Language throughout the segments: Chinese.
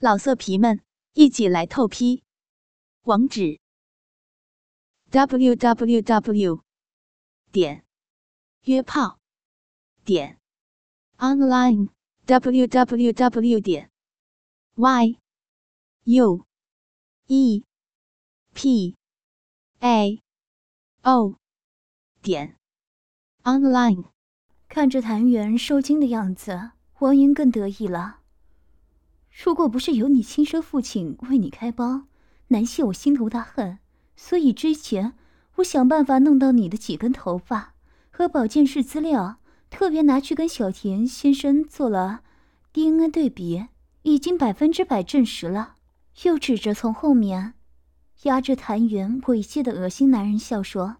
老色皮们，一起来透批！网址：w w w 点约炮点 online w w w 点 y u e p a o 点 online。看着谭元受惊的样子，王莹更得意了。如果不是有你亲生父亲为你开包，难泄我心头大恨。所以之前我想办法弄到你的几根头发和保健室资料，特别拿去跟小田先生做了 DNA 对比，已经百分之百证实了。又指着从后面压着谭元猥亵的恶心男人笑说：“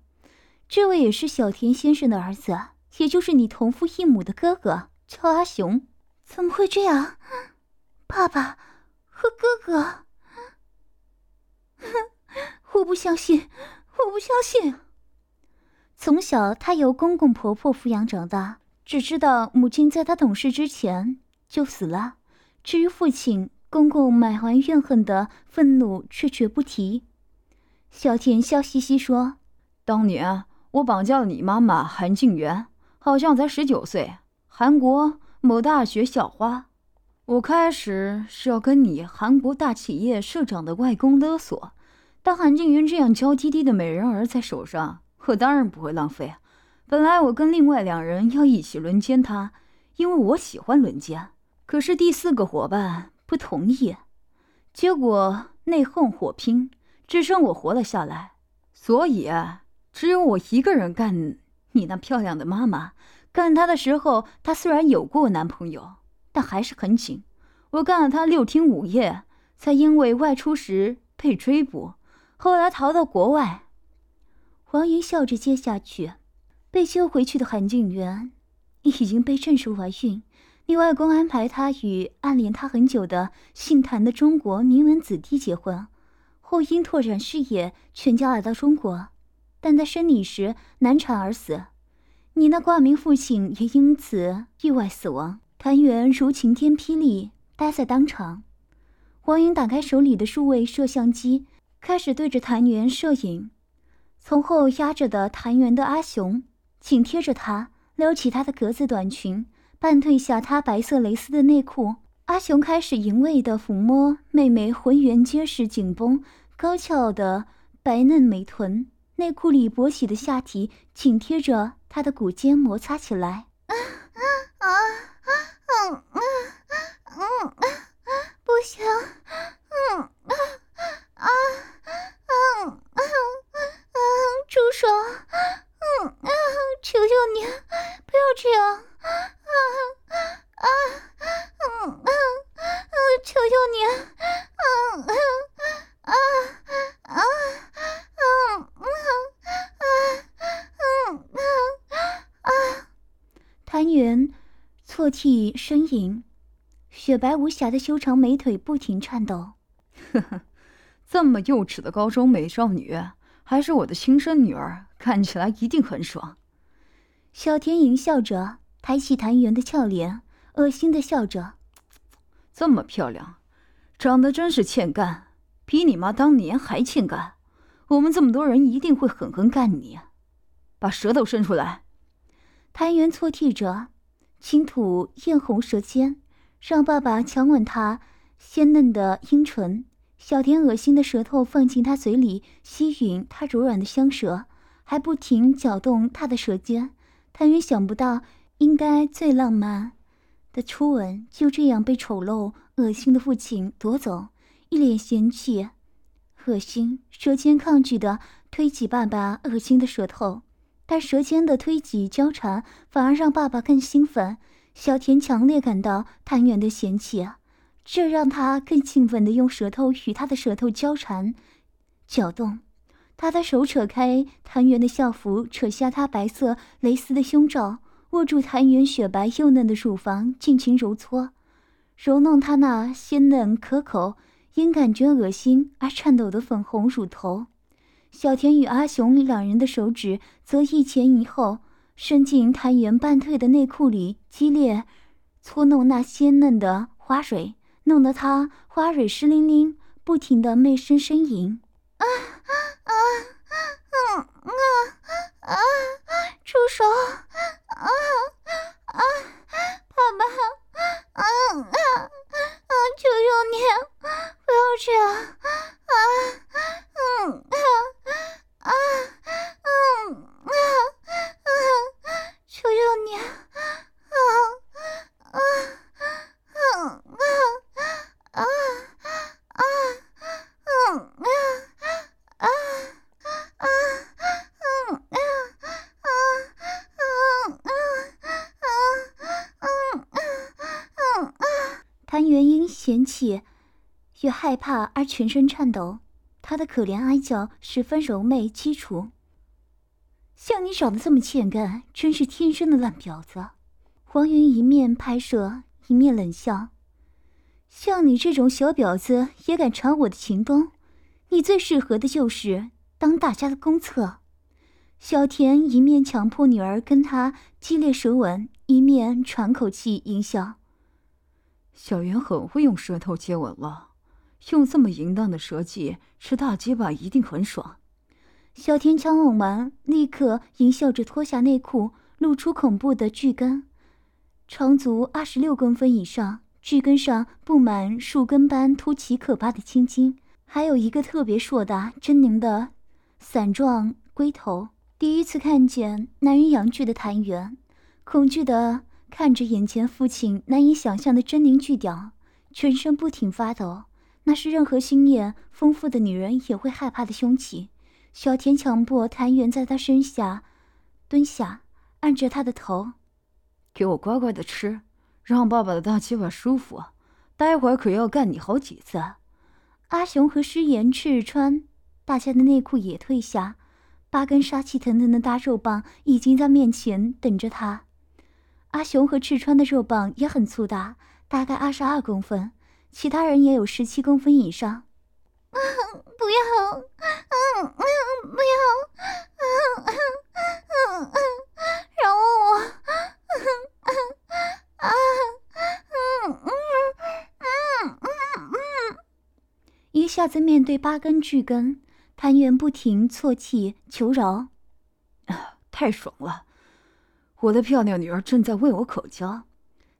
这位也是小田先生的儿子，也就是你同父异母的哥哥，叫阿雄。怎么会这样？”爸爸和哥哥，我不相信，我不相信。从小，他由公公婆婆抚养长大，只知道母亲在他懂事之前就死了。至于父亲，公公满怀怨恨的愤怒却绝不提。小田笑嘻嘻说：“当年我绑架了你妈妈韩静媛，好像才十九岁，韩国某大学校花。”我开始是要跟你韩国大企业社长的外公勒索，但韩静云这样娇滴滴的美人儿在手上，我当然不会浪费。本来我跟另外两人要一起轮奸她，因为我喜欢轮奸。可是第四个伙伴不同意，结果内讧火拼，只剩我活了下来。所以只有我一个人干你那漂亮的妈妈。干她的时候，她虽然有过男朋友。但还是很紧，我干了他六天五夜，才因为外出时被追捕，后来逃到国外。王莹笑着接下去：“被救回去的韩静媛，已经被证实怀孕。你外公安排她与暗恋她很久的姓谭的中国名门子弟结婚，后因拓展事业，全家来到中国，但在生你时难产而死。你那挂名父亲也因此意外死亡。”谭元如晴天霹雳，呆在当场。王莹打开手里的数位摄像机，开始对着谭元摄影。从后压着的谭元的阿雄，紧贴着他，撩起他的格子短裙，半褪下他白色蕾丝的内裤。阿雄开始淫味的抚摸妹妹浑圆结实、紧绷、高翘的白嫩美臀，内裤里勃起的下体紧贴着他的骨尖摩擦起来。啊啊啊！嗯嗯嗯嗯，不行，嗯啊啊嗯嗯嗯，住手，嗯啊，求求你，不要这样，啊啊嗯嗯嗯，求求你，嗯嗯啊嗯嗯啊，谭元。错替呻吟，雪白无瑕的修长美腿不停颤抖。呵呵，这么幼稚的高中美少女，还是我的亲生女儿，看起来一定很爽。小田淫笑着，抬起谭元的俏脸，恶心的笑着。这么漂亮，长得真是欠干，比你妈当年还欠干。我们这么多人一定会狠狠干你。把舌头伸出来。谭元错替着。轻吐艳红舌尖，让爸爸强吻她鲜嫩的阴唇。小田恶心的舌头放进他嘴里，吸吮他柔软的香舌，还不停搅动他的舌尖。谭云想不到，应该最浪漫的初吻就这样被丑陋恶心的父亲夺走，一脸嫌弃、恶心，舌尖抗拒的推挤爸爸恶心的舌头。但舌尖的推挤交缠，反而让爸爸更兴奋。小田强烈感到谭元的嫌弃，这让他更兴奋地用舌头与他的舌头交缠、搅动。他的手扯开谭元的校服，扯下他白色蕾丝的胸罩，握住谭元雪白幼嫩的乳房，尽情揉搓、揉弄他那鲜嫩可口、因感觉恶心而颤抖的粉红乳头。小田与阿雄两人的手指则一前一后伸进谭元半退的内裤里，激烈搓弄那鲜嫩的花蕊，弄得他花蕊湿淋淋，不停的媚声呻吟。啊啊啊啊啊啊！住手！啊啊！爸爸！啊啊啊！求求你，不要这样！啊嗯啊啊嗯啊啊！求求你！啊啊啊啊啊啊嗯啊啊啊嗯啊啊嗯啊啊嗯啊啊！谭元英嫌弃，越害怕而全身颤抖，她的可怜哀叫十分柔媚凄楚。像你长得这么欠干，真是天生的烂婊子！黄云一面拍摄，一面冷笑：“像你这种小婊子也敢尝我的情功，你最适合的就是当大家的公厕。”小田一面强迫女儿跟他激烈舌吻，一面喘口气淫笑：“小圆很会用舌头接吻了，用这么淫荡的舌技吃大鸡巴一定很爽。”小天枪吻完，立刻淫笑着脱下内裤，露出恐怖的巨根，长足二十六公分以上，巨根上布满树根般凸起可怕的青筋，还有一个特别硕大狰狞的伞状龟头。第一次看见男人阳具的谭元，恐惧的看着眼前父亲难以想象的狰狞巨屌，全身不停发抖。那是任何心眼丰富的女人也会害怕的凶器。小田强迫谭元在他身下蹲下，按着他的头，给我乖乖的吃，让爸爸的大鸡巴舒服。待会儿可要干你好几次。阿雄和诗言赤穿，大家的内裤也退下，八根杀气腾腾的大肉棒已经在面前等着他。阿雄和赤川的肉棒也很粗大，大概二十二公分，其他人也有十七公分以上。不要，嗯嗯，不要，嗯嗯嗯嗯，饶我，嗯嗯啊，嗯嗯嗯，一下子面对八根巨根，谭元不停啜泣求饶，啊，太爽了！我的漂亮女儿正在为我口交。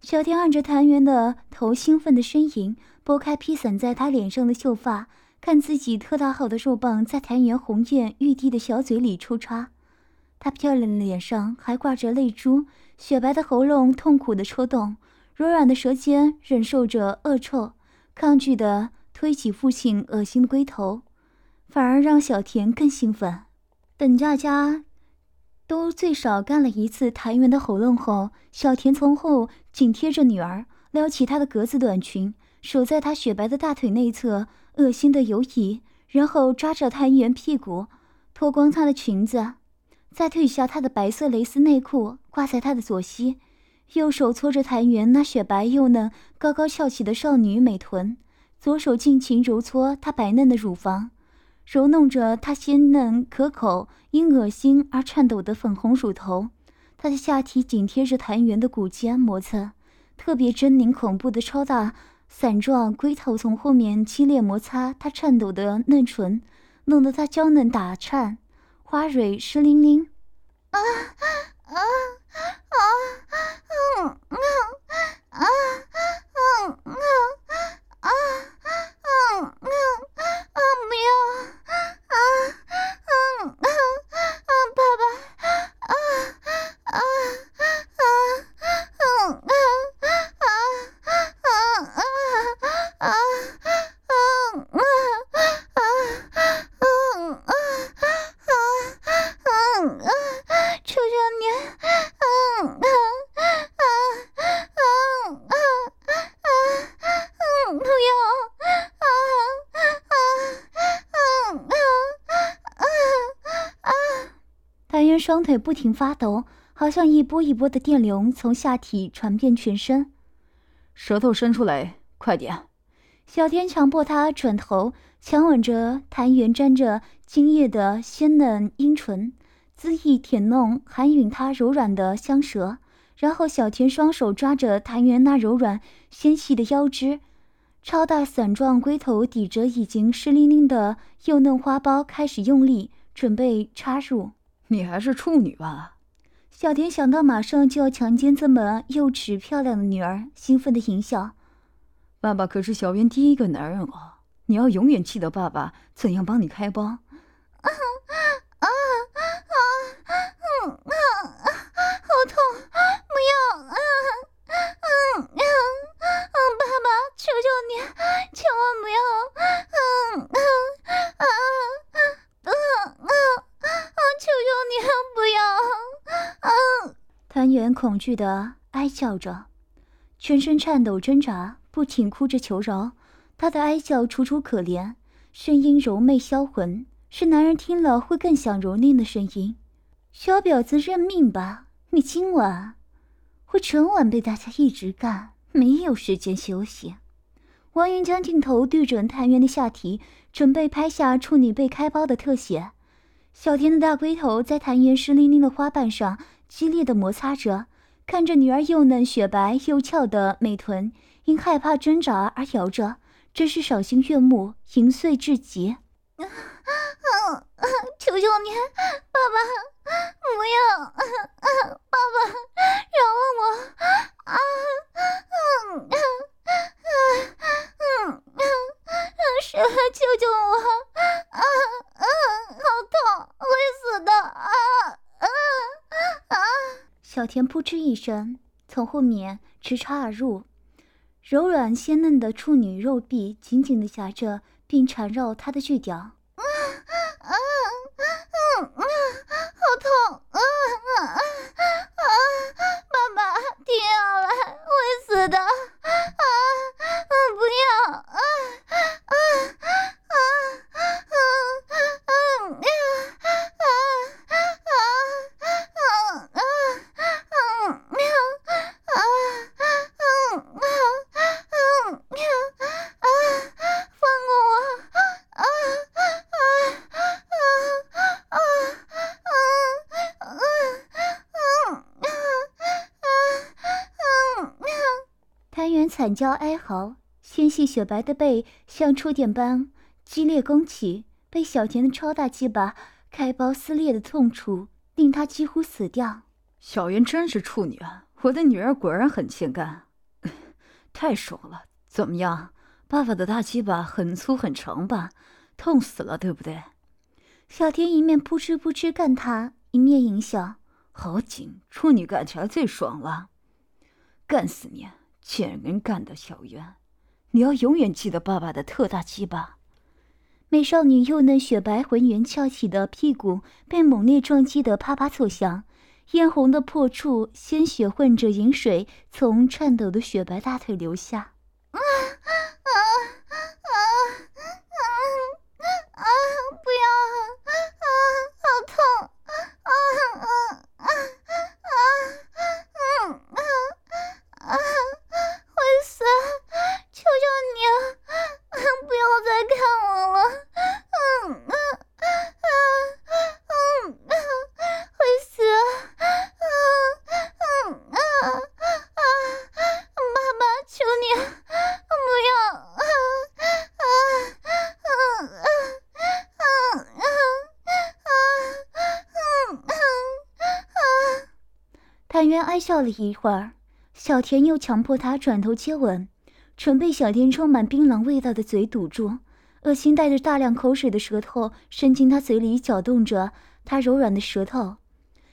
小天按着谭元的头，兴奋的呻吟，拨开披散在他脸上的秀发。看自己特大号的肉棒在谭元红艳欲滴的小嘴里抽插，她漂亮的脸上还挂着泪珠，雪白的喉咙痛苦的抽动，柔软的舌尖忍受着恶臭，抗拒的推起父亲恶心的龟头，反而让小田更兴奋。等大家都最少干了一次谭元的喉咙后，小田从后紧贴着女儿，撩起她的格子短裙，手在她雪白的大腿内侧。恶心的游移，然后抓着谭元屁股，脱光她的裙子，再褪下她的白色蕾丝内裤，挂在她的左膝，右手搓着谭元那雪白又嫩、高高翘起的少女美臀，左手尽情揉搓她白嫩的乳房，揉弄着她鲜嫩可口、因恶心而颤抖的粉红乳头。她的下体紧贴着谭元的骨尖磨蹭，特别狰狞恐怖的超大。伞状龟头从后面激烈摩擦她颤抖的嫩唇，弄得她娇嫩打颤，花蕊湿淋淋。啊啊啊啊！嗯嗯啊嗯嗯啊啊啊啊啊！不要啊啊啊啊啊！爸爸啊啊啊啊啊啊啊！双腿不停发抖，好像一波一波的电流从下体传遍全身。舌头伸出来，快点！小天强迫他转头，强吻着谭元沾着精液的鲜嫩阴唇，恣意舔弄，含吮他柔软的香舌。然后小田双手抓着谭元那柔软纤细的腰肢，超大伞状龟头抵着已经湿淋淋的幼嫩花苞，开始用力准备插入。你还是处女吧？小田想到马上就要强奸这么幼稚漂亮的女儿，兴奋的淫笑。爸爸可是小圆第一个男人哦，你要永远记得爸爸怎样帮你开包。啊啊啊啊！嗯啊啊！好痛！不要！啊啊啊啊！爸爸，求求你，千万不要！嗯嗯啊啊啊啊！求求你，不要！嗯。谭元恐惧的哀叫着，全身颤抖挣扎。不停哭着求饶，他的哀叫楚楚可怜，声音柔媚销魂，是男人听了会更想蹂躏的声音。小婊子，认命吧！你今晚会整晚被大家一直干，没有时间休息。王云将镜头对准谭元的下体，准备拍下处女被开包的特写。小田的大龟头在谭元湿淋淋的花瓣上激烈的摩擦着，看着女儿又嫩雪白又翘的美臀。因害怕挣扎而摇着，真是赏心悦目，淫碎至极。求求你，爸爸，不要！爸爸，饶了我！啊！嗯嗯嗯嗯是，救救我！啊啊！好痛，会死的！啊啊啊！小田扑哧一声，从后面直插而入。柔软鲜嫩的处女肉臂紧紧地夹着，并缠绕她的巨屌。啊啊啊啊！好痛！啊啊啊！爸爸，停下来，会死的！啊啊！不要！啊啊啊啊啊啊！惨叫哀嚎，纤细雪白的背像触电般激烈弓起，被小田的超大鸡巴开包撕裂的痛楚，令他几乎死掉。小云真是处女啊！我的女儿果然很欠干，太爽了！怎么样，爸爸的大鸡巴很粗很长吧？痛死了，对不对？小田一面扑哧扑哧干他，一面淫笑：“好紧，处女干起来最爽了，干死你！”贱人干的小冤，你要永远记得爸爸的特大鸡巴。美少女幼嫩雪白浑圆翘起的屁股被猛烈撞击得啪啪作响，嫣红的破处鲜血混着饮水从颤抖的雪白大腿流下。渊哀笑了一会儿。小田又强迫他转头接吻，唇被小田充满槟榔味道的嘴堵住，恶心带着大量口水的舌头伸进他嘴里，搅动着他柔软的舌头。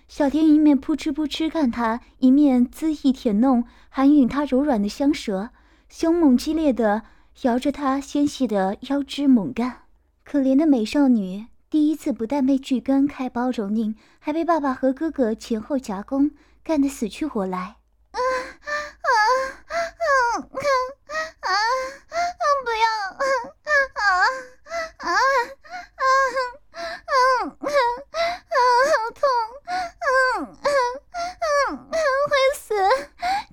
小田一面扑哧扑哧看他，一面恣意舔弄，含吮他柔软的香舌，凶猛激烈的摇着他纤细的腰肢猛干。可怜的美少女，第一次不但被巨根开包蹂躏，还被爸爸和哥哥前后夹攻，干得死去活来。啊啊啊啊啊！不要！啊啊啊啊啊啊！好痛！嗯嗯嗯，会死！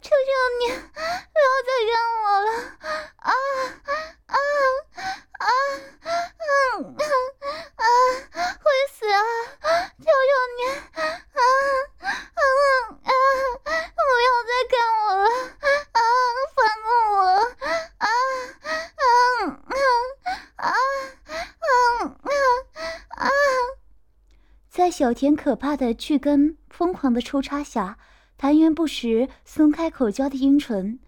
求求你，不要再干我了！啊啊啊嗯啊！会死啊！求求你！啊啊啊！不要再干我了！啊，放过我！小田可怕的巨根疯狂的抽插下，谭元不时松开口交的阴唇，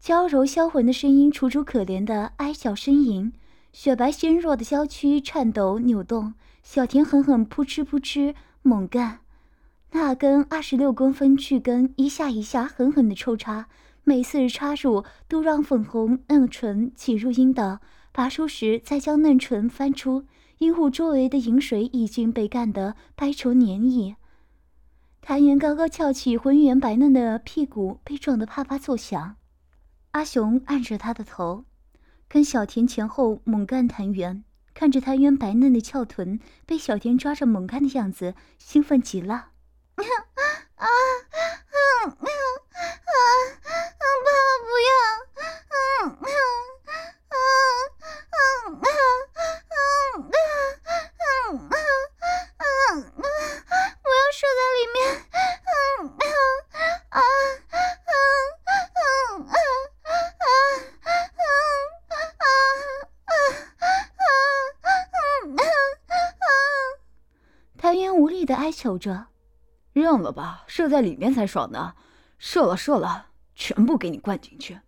娇柔销魂的声音楚楚可怜的哀小呻吟，雪白纤弱的娇躯颤抖扭动，小田狠狠扑哧扑哧猛干，那根二十六公分巨根一下一下狠狠的抽插，每次插入都让粉红嫩唇挤入阴道，拔出时再将嫩唇翻出。鹦鹉周围的饮水已经被干得白稠黏液，谭元高高翘起浑圆白嫩的屁股，被撞得啪啪作响。阿雄按着他的头，跟小田前后猛干谭元，看着谭元白嫩的翘臀被小田抓着猛干的样子，兴奋极了。求着，认了吧，射在里面才爽呢。射了，射了，全部给你灌进去。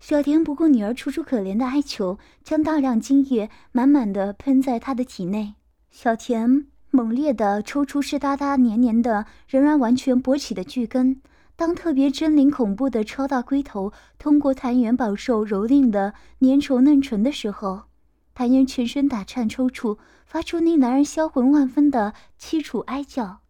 小田不顾女儿楚楚可怜的哀求，将大量精液满满的喷在她的体内。小田猛烈的抽出湿哒哒黏黏的、仍然完全勃起的巨根。当特别狰狞恐怖的超大龟头通过谭元饱受蹂躏的粘稠嫩唇的时候，谭英全身打颤抽搐，发出令男人销魂万分的凄楚哀叫。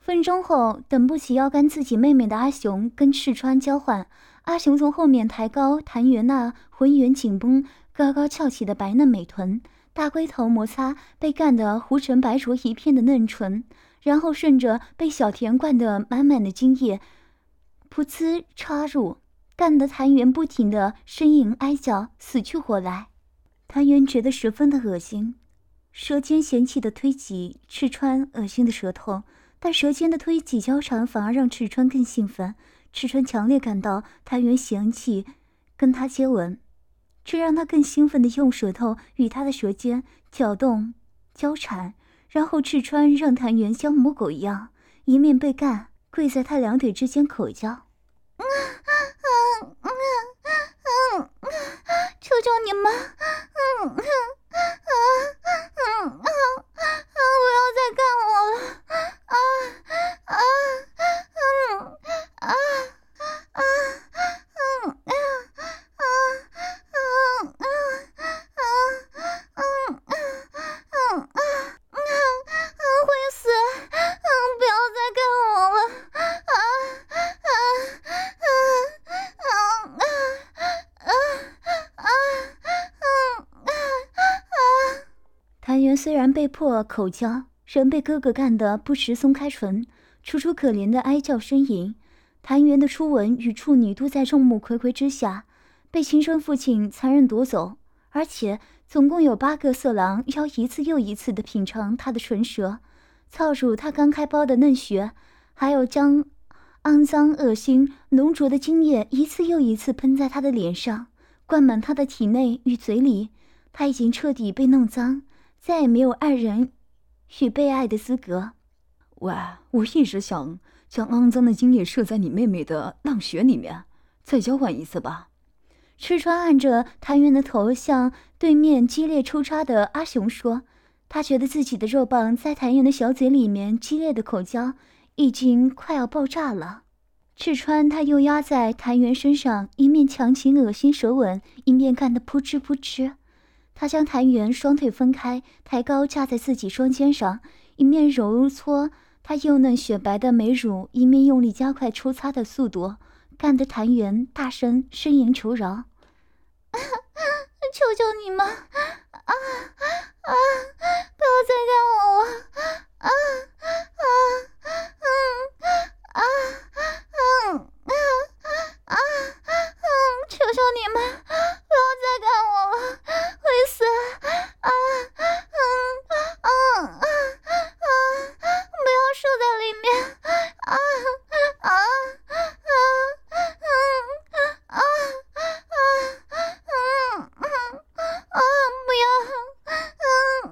分钟后，等不起要干自己妹妹的阿雄跟赤川交换。阿雄从后面抬高谭元那浑圆紧绷、高高翘起的白嫩美臀，大龟头摩擦被干得糊成白灼一片的嫩唇，然后顺着被小田灌得满满的精液，噗呲插入，干得谭元不停的呻吟哀叫，死去活来。谭元觉得十分的恶心，舌尖嫌弃的推挤赤川恶心的舌头，但舌尖的推挤交缠反而让赤川更兴奋。赤川强烈感到谭元嫌弃跟他接吻，这让他更兴奋地用舌头与他的舌尖搅动、交缠，然后赤川让谭元像母狗一样，一面被干，跪在他两腿之间口交：“嗯嗯嗯嗯嗯，求求你们，嗯嗯嗯虽然被迫口交，仍被哥哥干得不时松开唇，楚楚可怜的哀叫呻吟。谭元的初吻与处女都在众目睽睽之下被亲生父亲残忍夺走，而且总共有八个色狼要一次又一次的品尝他的唇舌，操入他刚开包的嫩穴，还有将肮脏、恶心、浓浊的精液一次又一次喷在他的脸上，灌满他的体内与嘴里。他已经彻底被弄脏，再也没有爱人与被爱的资格。喂，我一直想。将肮脏的精液射在你妹妹的浪穴里面，再交换一次吧。赤川按着谭元的头，向对面激烈抽插的阿雄说：“他觉得自己的肉棒在谭元的小嘴里面激烈的口交，已经快要爆炸了。”赤川他又压在谭元身上，一面强行恶心舌吻，一面干得扑哧扑哧。他将谭元双腿分开，抬高架在自己双肩上，一面揉搓。他幼嫩雪白的美乳，一面用力加快抽擦的速度，干得谭元大声呻吟求饶：“ 求求你们，啊啊，不要再干我了！啊啊嗯啊嗯啊啊啊啊！求求你们，不要再看我了，会死！啊啊啊啊啊！不要射在里面！啊啊！嗯嗯嗯嗯嗯嗯，不要！啊。